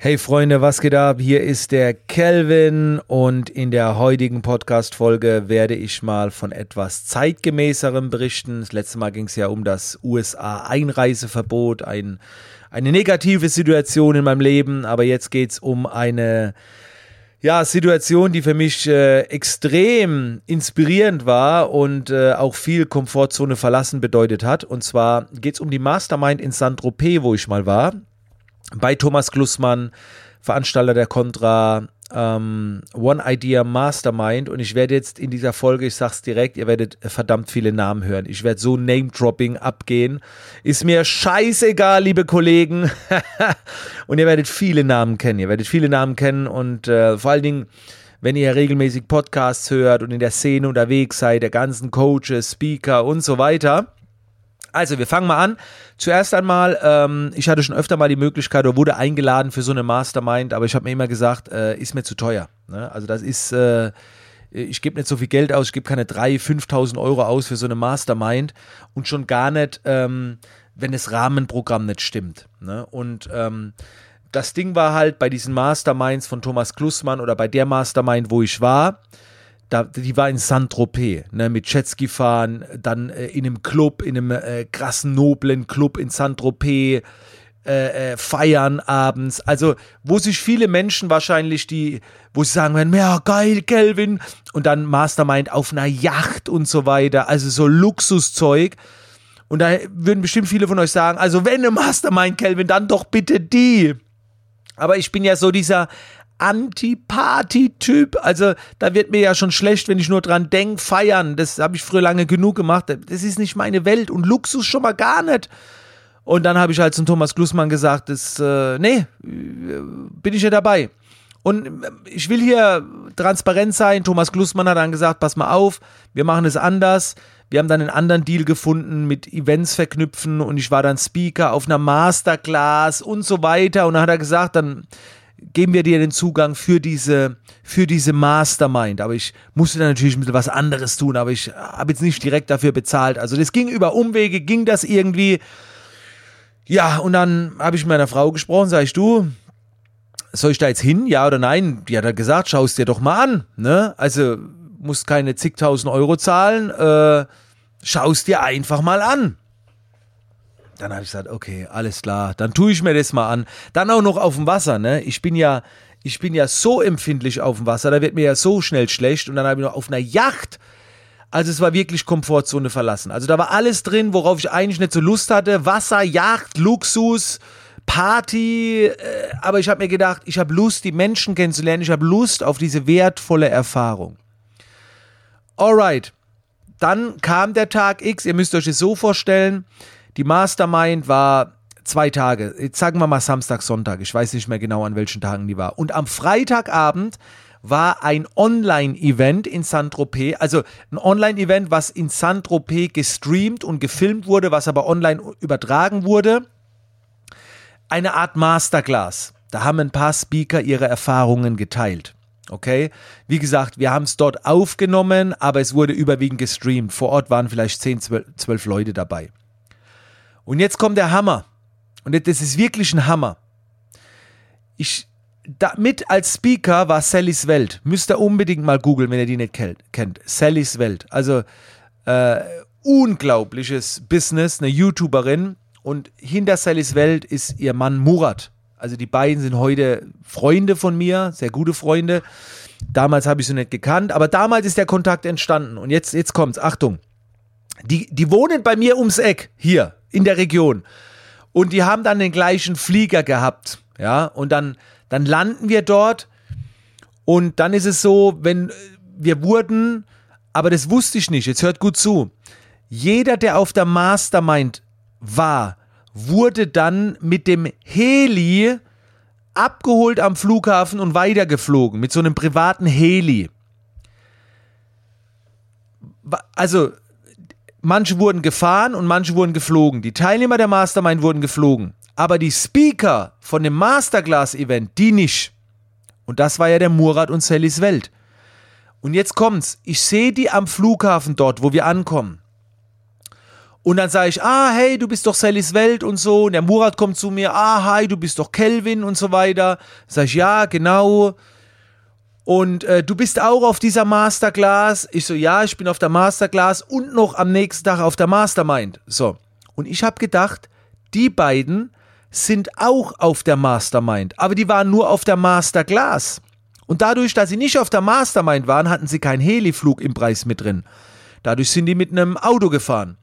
Hey Freunde, was geht ab? Hier ist der Kelvin und in der heutigen Podcast-Folge werde ich mal von etwas zeitgemäßerem berichten. Das letzte Mal ging es ja um das USA-Einreiseverbot, ein, eine negative Situation in meinem Leben, aber jetzt geht es um eine ja, Situation, die für mich äh, extrem inspirierend war und äh, auch viel Komfortzone verlassen bedeutet hat. Und zwar geht es um die Mastermind in Saint-Tropez, wo ich mal war bei Thomas Glussmann, Veranstalter der Contra ähm, One Idea Mastermind und ich werde jetzt in dieser Folge, ich sag's direkt, ihr werdet verdammt viele Namen hören. Ich werde so Name-Dropping abgehen. Ist mir scheißegal, liebe Kollegen. und ihr werdet viele Namen kennen. Ihr werdet viele Namen kennen und äh, vor allen Dingen wenn ihr regelmäßig Podcasts hört und in der Szene unterwegs seid, der ganzen Coaches, Speaker und so weiter, also, wir fangen mal an. Zuerst einmal, ähm, ich hatte schon öfter mal die Möglichkeit oder wurde eingeladen für so eine Mastermind, aber ich habe mir immer gesagt, äh, ist mir zu teuer. Ne? Also, das ist, äh, ich gebe nicht so viel Geld aus, ich gebe keine 3.000, 5.000 Euro aus für so eine Mastermind und schon gar nicht, ähm, wenn das Rahmenprogramm nicht stimmt. Ne? Und ähm, das Ding war halt bei diesen Masterminds von Thomas Klussmann oder bei der Mastermind, wo ich war, da, die war in Saint-Tropez, ne, mit Jetski fahren, dann äh, in einem Club, in einem äh, krassen, noblen Club in Saint-Tropez, äh, äh, feiern abends. Also, wo sich viele Menschen wahrscheinlich, die, wo sie sagen werden, ja, geil, Kelvin, und dann Mastermind auf einer Yacht und so weiter, also so Luxuszeug. Und da würden bestimmt viele von euch sagen, also wenn eine Mastermind, Kelvin, dann doch bitte die. Aber ich bin ja so dieser Anti-Party-Typ. Also da wird mir ja schon schlecht, wenn ich nur dran denke, feiern. Das habe ich früher lange genug gemacht. Das ist nicht meine Welt und Luxus schon mal gar nicht. Und dann habe ich halt zum Thomas Glussmann gesagt, das, äh, nee, bin ich ja dabei. Und äh, ich will hier transparent sein. Thomas Glussmann hat dann gesagt, pass mal auf, wir machen es anders. Wir haben dann einen anderen Deal gefunden mit Events verknüpfen und ich war dann Speaker auf einer Masterclass und so weiter. Und dann hat er gesagt, dann geben wir dir den Zugang für diese, für diese Mastermind. Aber ich musste dann natürlich ein bisschen was anderes tun, aber ich habe jetzt nicht direkt dafür bezahlt. Also das ging über Umwege, ging das irgendwie. Ja, und dann habe ich mit meiner Frau gesprochen, sag ich, du, soll ich da jetzt hin, ja oder nein? Die hat halt gesagt, schau es dir doch mal an. Ne? Also musst keine zigtausend Euro zahlen, äh, schau es dir einfach mal an. Dann habe ich gesagt, okay, alles klar, dann tue ich mir das mal an. Dann auch noch auf dem Wasser, ne? Ich bin ja, ich bin ja so empfindlich auf dem Wasser, da wird mir ja so schnell schlecht und dann habe ich noch auf einer Yacht. Also es war wirklich Komfortzone verlassen. Also da war alles drin, worauf ich eigentlich nicht so Lust hatte. Wasser, Yacht, Luxus, Party. Äh, aber ich habe mir gedacht, ich habe Lust, die Menschen kennenzulernen. Ich habe Lust auf diese wertvolle Erfahrung. Alright. Dann kam der Tag X. Ihr müsst euch das so vorstellen. Die Mastermind war zwei Tage, jetzt sagen wir mal Samstag, Sonntag, ich weiß nicht mehr genau, an welchen Tagen die war. Und am Freitagabend war ein Online-Event in Saint-Tropez, also ein Online-Event, was in Saint-Tropez gestreamt und gefilmt wurde, was aber online übertragen wurde. Eine Art Masterclass. Da haben ein paar Speaker ihre Erfahrungen geteilt. Okay? Wie gesagt, wir haben es dort aufgenommen, aber es wurde überwiegend gestreamt. Vor Ort waren vielleicht 10, 12, 12 Leute dabei. Und jetzt kommt der Hammer. Und das ist wirklich ein Hammer. Ich, mit als Speaker war Sallys Welt. Müsst ihr unbedingt mal googeln, wenn ihr die nicht kennt. Sallys Welt. Also äh, unglaubliches Business, eine YouTuberin. Und hinter Sallys Welt ist ihr Mann Murat. Also die beiden sind heute Freunde von mir, sehr gute Freunde. Damals habe ich sie nicht gekannt, aber damals ist der Kontakt entstanden. Und jetzt, jetzt kommt's. Achtung. Die, die wohnen bei mir ums Eck, hier, in der Region. Und die haben dann den gleichen Flieger gehabt. Ja, und dann, dann landen wir dort. Und dann ist es so, wenn wir wurden, aber das wusste ich nicht, jetzt hört gut zu. Jeder, der auf der Mastermind war, wurde dann mit dem Heli abgeholt am Flughafen und weitergeflogen, mit so einem privaten Heli. Also Manche wurden gefahren und manche wurden geflogen. Die Teilnehmer der Mastermind wurden geflogen. Aber die Speaker von dem Masterclass-Event, die nicht. Und das war ja der Murat und Sallys Welt. Und jetzt kommt's. Ich sehe die am Flughafen dort, wo wir ankommen. Und dann sage ich, ah, hey, du bist doch Sallys Welt und so. Und der Murat kommt zu mir, ah, hi, du bist doch Kelvin und so weiter. Sag ich, ja, genau. Und äh, du bist auch auf dieser Masterclass. Ich so, ja, ich bin auf der Masterclass und noch am nächsten Tag auf der Mastermind. So. Und ich habe gedacht, die beiden sind auch auf der Mastermind, aber die waren nur auf der Masterclass. Und dadurch, dass sie nicht auf der Mastermind waren, hatten sie keinen Heliflug im Preis mit drin. Dadurch sind die mit einem Auto gefahren.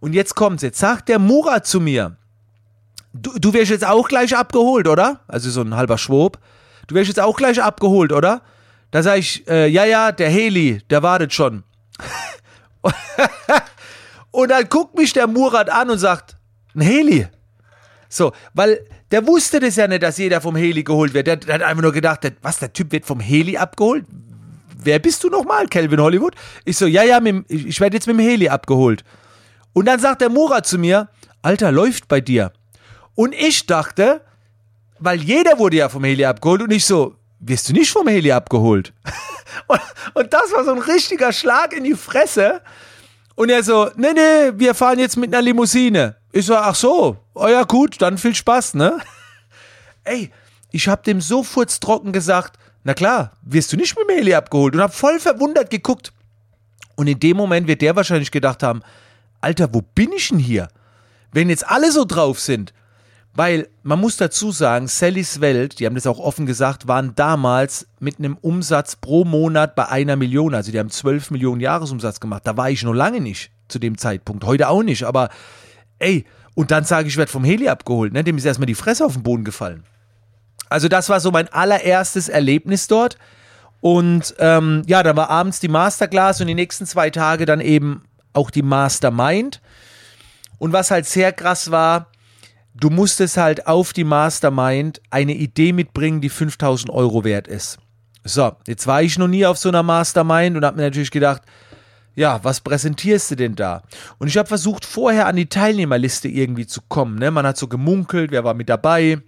Und jetzt kommt's, jetzt sagt der Murat zu mir, du, du wirst jetzt auch gleich abgeholt, oder? Also so ein halber Schwob. Du wirst jetzt auch gleich abgeholt, oder? Da sage ich, äh, ja, ja, der Heli, der wartet schon. und dann guckt mich der Murat an und sagt, ein Heli. So, weil der wusste das ja nicht, dass jeder vom Heli geholt wird. Der, der hat einfach nur gedacht, was, der Typ wird vom Heli abgeholt? Wer bist du nochmal, Calvin Hollywood? Ich so, ja, ja, mit, ich werde jetzt mit dem Heli abgeholt. Und dann sagt der Murat zu mir, Alter, läuft bei dir. Und ich dachte, weil jeder wurde ja vom Heli abgeholt und ich so, wirst du nicht vom Heli abgeholt? und, das war so ein richtiger Schlag in die Fresse. Und er so, nee, nee, wir fahren jetzt mit einer Limousine. Ich so, ach so, oh ja gut, dann viel Spaß, ne? Ey, ich hab dem so furztrocken gesagt, na klar, wirst du nicht mit dem Heli abgeholt und hab voll verwundert geguckt. Und in dem Moment wird der wahrscheinlich gedacht haben, Alter, wo bin ich denn hier? Wenn jetzt alle so drauf sind. Weil man muss dazu sagen, Sallys Welt, die haben das auch offen gesagt, waren damals mit einem Umsatz pro Monat bei einer Million. Also die haben 12 Millionen Jahresumsatz gemacht. Da war ich noch lange nicht zu dem Zeitpunkt. Heute auch nicht. Aber ey, und dann sage ich, ich werde vom Heli abgeholt. Ne? Dem ist erstmal die Fresse auf den Boden gefallen. Also das war so mein allererstes Erlebnis dort. Und ähm, ja, da war abends die Masterclass und die nächsten zwei Tage dann eben auch die Mastermind. Und was halt sehr krass war, du musstest halt auf die Mastermind eine Idee mitbringen, die 5000 Euro wert ist. So, jetzt war ich noch nie auf so einer Mastermind und habe mir natürlich gedacht, ja, was präsentierst du denn da? Und ich habe versucht, vorher an die Teilnehmerliste irgendwie zu kommen. Ne? Man hat so gemunkelt, wer war mit dabei.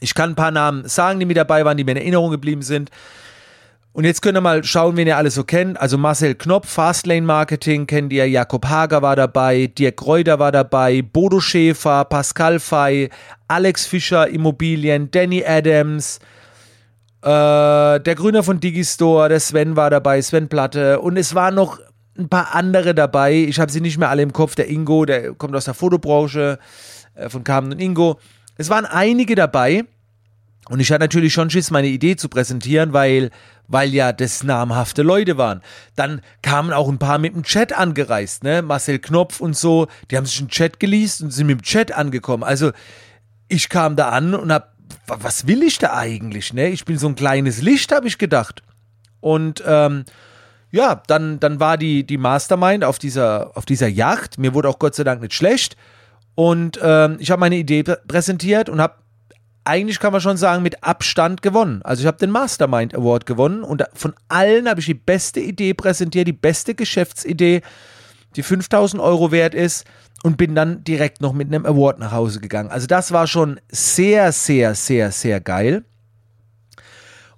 Ich kann ein paar Namen sagen, die mit dabei waren, die mir in Erinnerung geblieben sind. Und jetzt könnt ihr mal schauen, wen ihr alles so kennt. Also Marcel Knopf, Fastlane Marketing kennt ihr, Jakob Hager war dabei, Dirk Reuter war dabei, Bodo Schäfer, Pascal Fey, Alex Fischer Immobilien, Danny Adams, äh, der Gründer von Digistore, der Sven war dabei, Sven Platte. Und es waren noch ein paar andere dabei. Ich habe sie nicht mehr alle im Kopf. Der Ingo, der kommt aus der Fotobranche äh, von Carmen und Ingo. Es waren einige dabei. Und ich hatte natürlich schon Schiss, meine Idee zu präsentieren, weil, weil ja das namhafte Leute waren. Dann kamen auch ein paar mit dem Chat angereist, ne? Marcel Knopf und so, die haben sich einen Chat geleast und sind mit dem Chat angekommen. Also ich kam da an und hab, was will ich da eigentlich, ne? Ich bin so ein kleines Licht, habe ich gedacht. Und ähm, ja, dann, dann war die, die Mastermind auf dieser, auf dieser Yacht. Mir wurde auch Gott sei Dank nicht schlecht. Und ähm, ich habe meine Idee präsentiert und habe eigentlich kann man schon sagen, mit Abstand gewonnen. Also ich habe den Mastermind Award gewonnen und von allen habe ich die beste Idee präsentiert, die beste Geschäftsidee, die 5000 Euro wert ist und bin dann direkt noch mit einem Award nach Hause gegangen. Also das war schon sehr, sehr, sehr, sehr geil.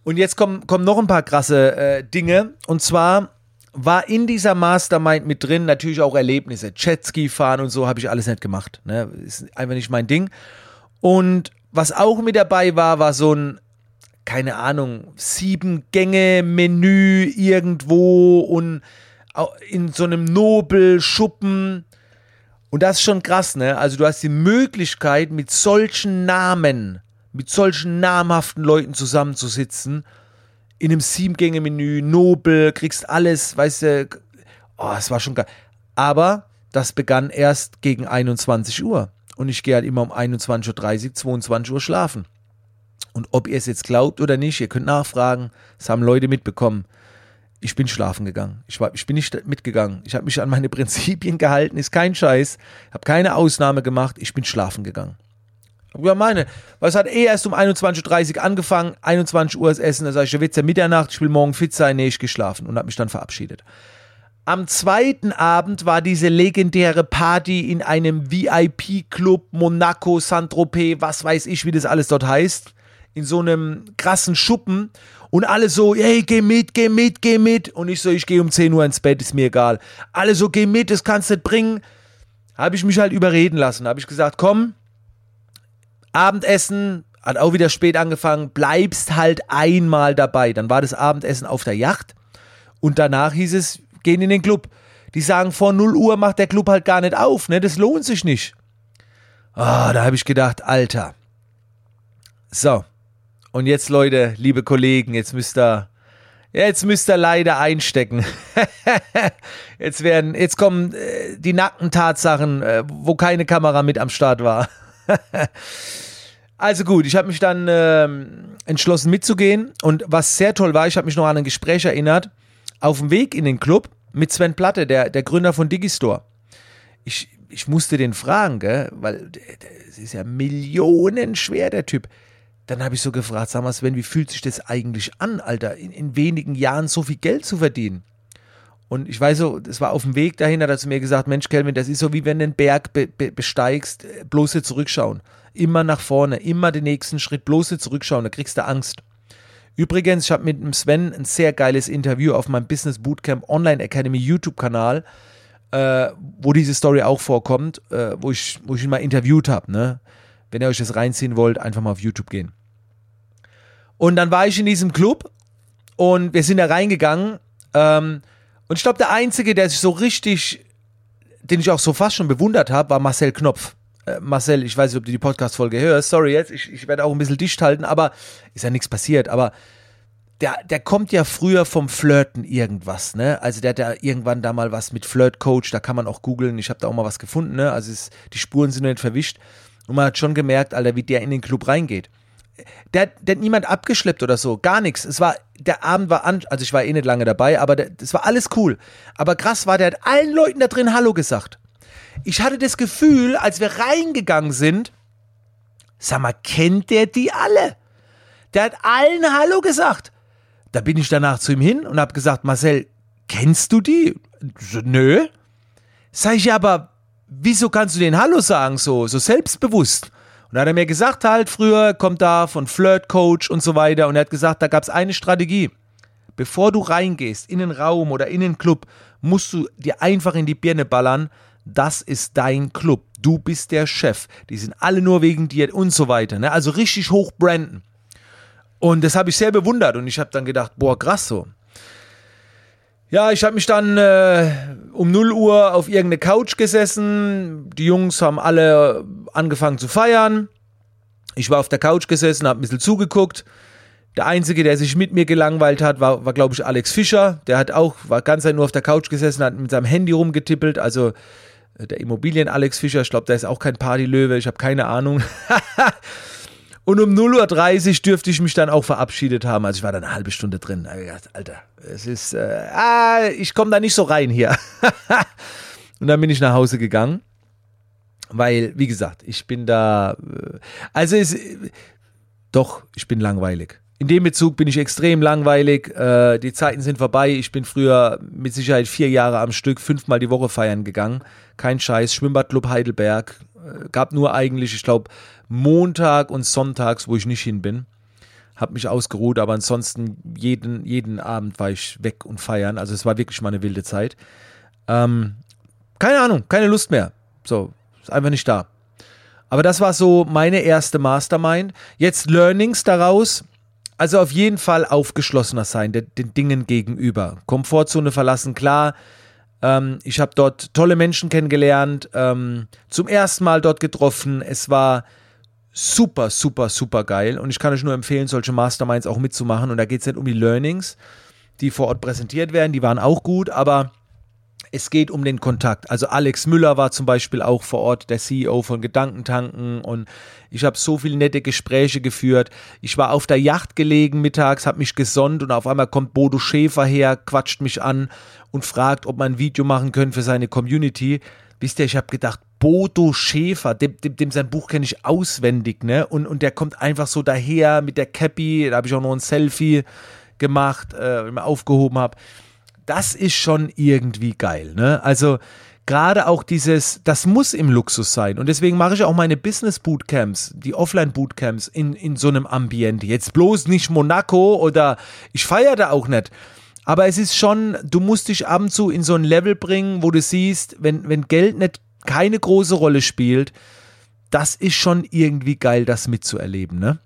Und jetzt kommen, kommen noch ein paar krasse äh, Dinge. Und zwar war in dieser Mastermind mit drin natürlich auch Erlebnisse. Jetski fahren und so habe ich alles nicht gemacht. Ne? Ist einfach nicht mein Ding. Und was auch mit dabei war, war so ein, keine Ahnung, sieben Gänge-Menü irgendwo und in so einem Nobelschuppen. Und das ist schon krass, ne? Also du hast die Möglichkeit, mit solchen Namen, mit solchen namhaften Leuten zusammenzusitzen, in einem Sieben-Gänge-Menü, Nobel, kriegst alles, weißt du, oh, es war schon geil. Aber das begann erst gegen 21 Uhr und ich gehe halt immer um 21.30 Uhr, 22 Uhr schlafen. Und ob ihr es jetzt glaubt oder nicht, ihr könnt nachfragen, es haben Leute mitbekommen. Ich bin schlafen gegangen. Ich, war, ich bin nicht mitgegangen. Ich habe mich an meine Prinzipien gehalten, ist kein Scheiß. habe keine Ausnahme gemacht. Ich bin schlafen gegangen. Ja, meine, was hat eh erst um 21.30 Uhr angefangen, 21 Uhr ist Essen, da sage ich, ja, wird's ja Mitternacht, ich will morgen fit sein, nee, ich geschlafen und habe mich dann verabschiedet. Am zweiten Abend war diese legendäre Party in einem VIP-Club Monaco, Saint-Tropez, was weiß ich, wie das alles dort heißt. In so einem krassen Schuppen. Und alle so, hey, geh mit, geh mit, geh mit. Und ich so, ich gehe um 10 Uhr ins Bett, ist mir egal. Alle so, geh mit, das kannst du nicht bringen. habe ich mich halt überreden lassen. Habe ich gesagt, komm, Abendessen, hat auch wieder spät angefangen, bleibst halt einmal dabei. Dann war das Abendessen auf der Yacht und danach hieß es, gehen in den Club. Die sagen, vor 0 Uhr macht der Club halt gar nicht auf, ne? Das lohnt sich nicht. Ah, da habe ich gedacht, Alter. So. Und jetzt, Leute, liebe Kollegen, jetzt müsst ihr, jetzt müsst ihr leider einstecken. jetzt werden, jetzt kommen äh, die nackten Tatsachen, äh, wo keine Kamera mit am Start war. also gut, ich habe mich dann äh, entschlossen mitzugehen und was sehr toll war, ich habe mich noch an ein Gespräch erinnert, auf dem Weg in den Club mit Sven Platte, der, der Gründer von Digistore. Ich, ich musste den fragen, gell, weil es ist ja millionenschwer, der Typ. Dann habe ich so gefragt, sag mal Sven, wie fühlt sich das eigentlich an, Alter, in, in wenigen Jahren so viel Geld zu verdienen? Und ich weiß so, das war auf dem Weg dahin, hat er zu mir gesagt, Mensch, Kelvin, das ist so wie wenn du den Berg be be besteigst, bloß nicht zurückschauen. Immer nach vorne, immer den nächsten Schritt, bloß nicht zurückschauen, da kriegst du Angst. Übrigens, ich habe mit dem Sven ein sehr geiles Interview auf meinem Business Bootcamp Online Academy YouTube-Kanal, äh, wo diese Story auch vorkommt, äh, wo, ich, wo ich ihn mal interviewt habe. Ne? Wenn ihr euch das reinziehen wollt, einfach mal auf YouTube gehen. Und dann war ich in diesem Club und wir sind da reingegangen. Ähm, und ich glaube, der Einzige, der sich so richtig, den ich auch so fast schon bewundert habe, war Marcel Knopf. Äh, Marcel, ich weiß nicht, ob du die Podcast-Folge hörst. Sorry jetzt, ich, ich werde auch ein bisschen dicht halten, aber ist ja nichts passiert. Aber der, der kommt ja früher vom Flirten irgendwas, ne? Also der hat ja irgendwann da mal was mit Flirt-Coach, da kann man auch googeln. Ich habe da auch mal was gefunden, ne? Also es, die Spuren sind nicht verwischt. Und man hat schon gemerkt, Alter, wie der in den Club reingeht der, der hat niemand abgeschleppt oder so, gar nichts. Es war, der Abend war an, also ich war eh nicht lange dabei, aber das war alles cool. Aber krass war, der hat allen Leuten da drin Hallo gesagt. Ich hatte das Gefühl, als wir reingegangen sind, sag mal, kennt der die alle? Der hat allen Hallo gesagt. Da bin ich danach zu ihm hin und habe gesagt, Marcel, kennst du die? So, nö. Sag ich, aber wieso kannst du den Hallo sagen, so, so selbstbewusst? Und da hat er mir gesagt, halt, früher kommt da von Flirt Coach und so weiter. Und er hat gesagt, da gab es eine Strategie. Bevor du reingehst in den Raum oder in den Club, musst du dir einfach in die Birne ballern. Das ist dein Club. Du bist der Chef. Die sind alle nur wegen dir und so weiter. Ne? Also richtig hoch branden. Und das habe ich sehr bewundert. Und ich habe dann gedacht, boah, krass so. Ja, ich habe mich dann äh, um 0 Uhr auf irgendeine Couch gesessen. Die Jungs haben alle angefangen zu feiern. Ich war auf der Couch gesessen, habe ein bisschen zugeguckt. Der Einzige, der sich mit mir gelangweilt hat, war, war glaube ich, Alex Fischer. Der hat auch, war ganz nur auf der Couch gesessen, hat mit seinem Handy rumgetippelt. Also äh, der Immobilien Alex Fischer, ich glaube, der ist auch kein Partylöwe, ich habe keine Ahnung. Und um 0.30 Uhr dürfte ich mich dann auch verabschiedet haben. Also ich war dann eine halbe Stunde drin. Alter, es ist, äh, ah, ich komme da nicht so rein hier. und dann bin ich nach Hause gegangen. Weil, wie gesagt, ich bin da, äh, also es, doch, ich bin langweilig. In dem Bezug bin ich extrem langweilig. Äh, die Zeiten sind vorbei. Ich bin früher mit Sicherheit vier Jahre am Stück fünfmal die Woche feiern gegangen. Kein Scheiß. Schwimmbadclub Heidelberg. Äh, gab nur eigentlich, ich glaube, Montag und Sonntags, wo ich nicht hin bin. Hab mich ausgeruht, aber ansonsten jeden, jeden Abend war ich weg und feiern. Also es war wirklich mal eine wilde Zeit. Ähm, keine Ahnung, keine Lust mehr. So, ist einfach nicht da. Aber das war so meine erste Mastermind. Jetzt Learnings daraus. Also auf jeden Fall aufgeschlossener sein, den, den Dingen gegenüber. Komfortzone verlassen, klar. Ähm, ich habe dort tolle Menschen kennengelernt, ähm, zum ersten Mal dort getroffen. Es war super, super, super geil. Und ich kann euch nur empfehlen, solche Masterminds auch mitzumachen. Und da geht es nicht um die Learnings, die vor Ort präsentiert werden, die waren auch gut, aber es geht um den Kontakt. Also Alex Müller war zum Beispiel auch vor Ort der CEO von Gedankentanken und ich habe so viele nette Gespräche geführt. Ich war auf der Yacht gelegen mittags, habe mich gesonnt und auf einmal kommt Bodo Schäfer her, quatscht mich an und fragt, ob man ein Video machen können für seine Community. Wisst ihr, ich habe gedacht, Bodo Schäfer, dem, dem, dem sein Buch kenne ich auswendig, ne? Und, und der kommt einfach so daher mit der Cappy, da habe ich auch noch ein Selfie gemacht, äh, aufgehoben habe. Das ist schon irgendwie geil, ne? Also gerade auch dieses, das muss im Luxus sein. Und deswegen mache ich auch meine Business Bootcamps, die Offline Bootcamps in, in so einem Ambiente. Jetzt bloß nicht Monaco oder ich feiere da auch nicht. Aber es ist schon, du musst dich ab und zu in so ein Level bringen, wo du siehst, wenn, wenn Geld nicht keine große Rolle spielt, das ist schon irgendwie geil, das mitzuerleben, ne?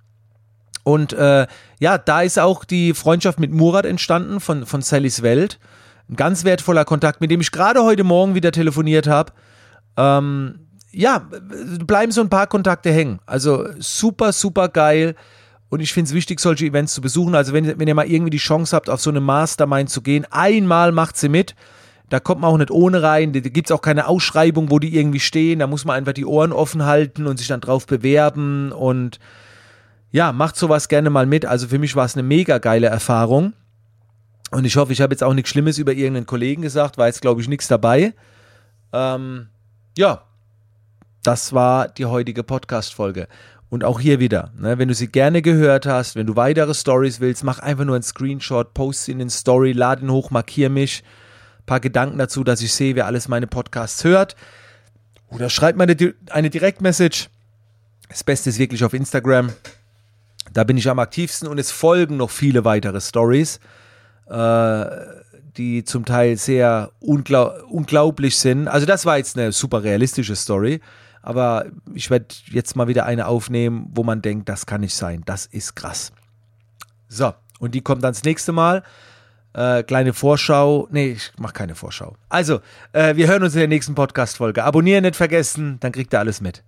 Und äh, ja, da ist auch die Freundschaft mit Murat entstanden von, von Sallys Welt. Ein ganz wertvoller Kontakt, mit dem ich gerade heute Morgen wieder telefoniert habe. Ähm, ja, bleiben so ein paar Kontakte hängen. Also super, super geil. Und ich finde es wichtig, solche Events zu besuchen. Also wenn, wenn ihr mal irgendwie die Chance habt, auf so eine Mastermind zu gehen, einmal macht sie mit. Da kommt man auch nicht ohne rein. Da gibt es auch keine Ausschreibung, wo die irgendwie stehen. Da muss man einfach die Ohren offen halten und sich dann drauf bewerben. Und ja, macht sowas gerne mal mit. Also für mich war es eine mega geile Erfahrung. Und ich hoffe, ich habe jetzt auch nichts Schlimmes über irgendeinen Kollegen gesagt, war jetzt, glaube ich, nichts dabei. Ähm, ja, das war die heutige Podcast-Folge. Und auch hier wieder, ne, wenn du sie gerne gehört hast, wenn du weitere Stories willst, mach einfach nur einen Screenshot, post in den Story, lade ihn hoch, markier mich. Ein paar Gedanken dazu, dass ich sehe, wer alles meine Podcasts hört. Oder schreib mir eine, eine Direktmessage. Das Beste ist wirklich auf Instagram. Da bin ich am aktivsten und es folgen noch viele weitere Stories, äh, die zum Teil sehr unglaub unglaublich sind. Also das war jetzt eine super realistische Story, aber ich werde jetzt mal wieder eine aufnehmen, wo man denkt, das kann nicht sein, das ist krass. So, und die kommt dann das nächste Mal. Äh, kleine Vorschau. Nee, ich mache keine Vorschau. Also, äh, wir hören uns in der nächsten Podcast-Folge. Abonnieren nicht vergessen, dann kriegt ihr alles mit.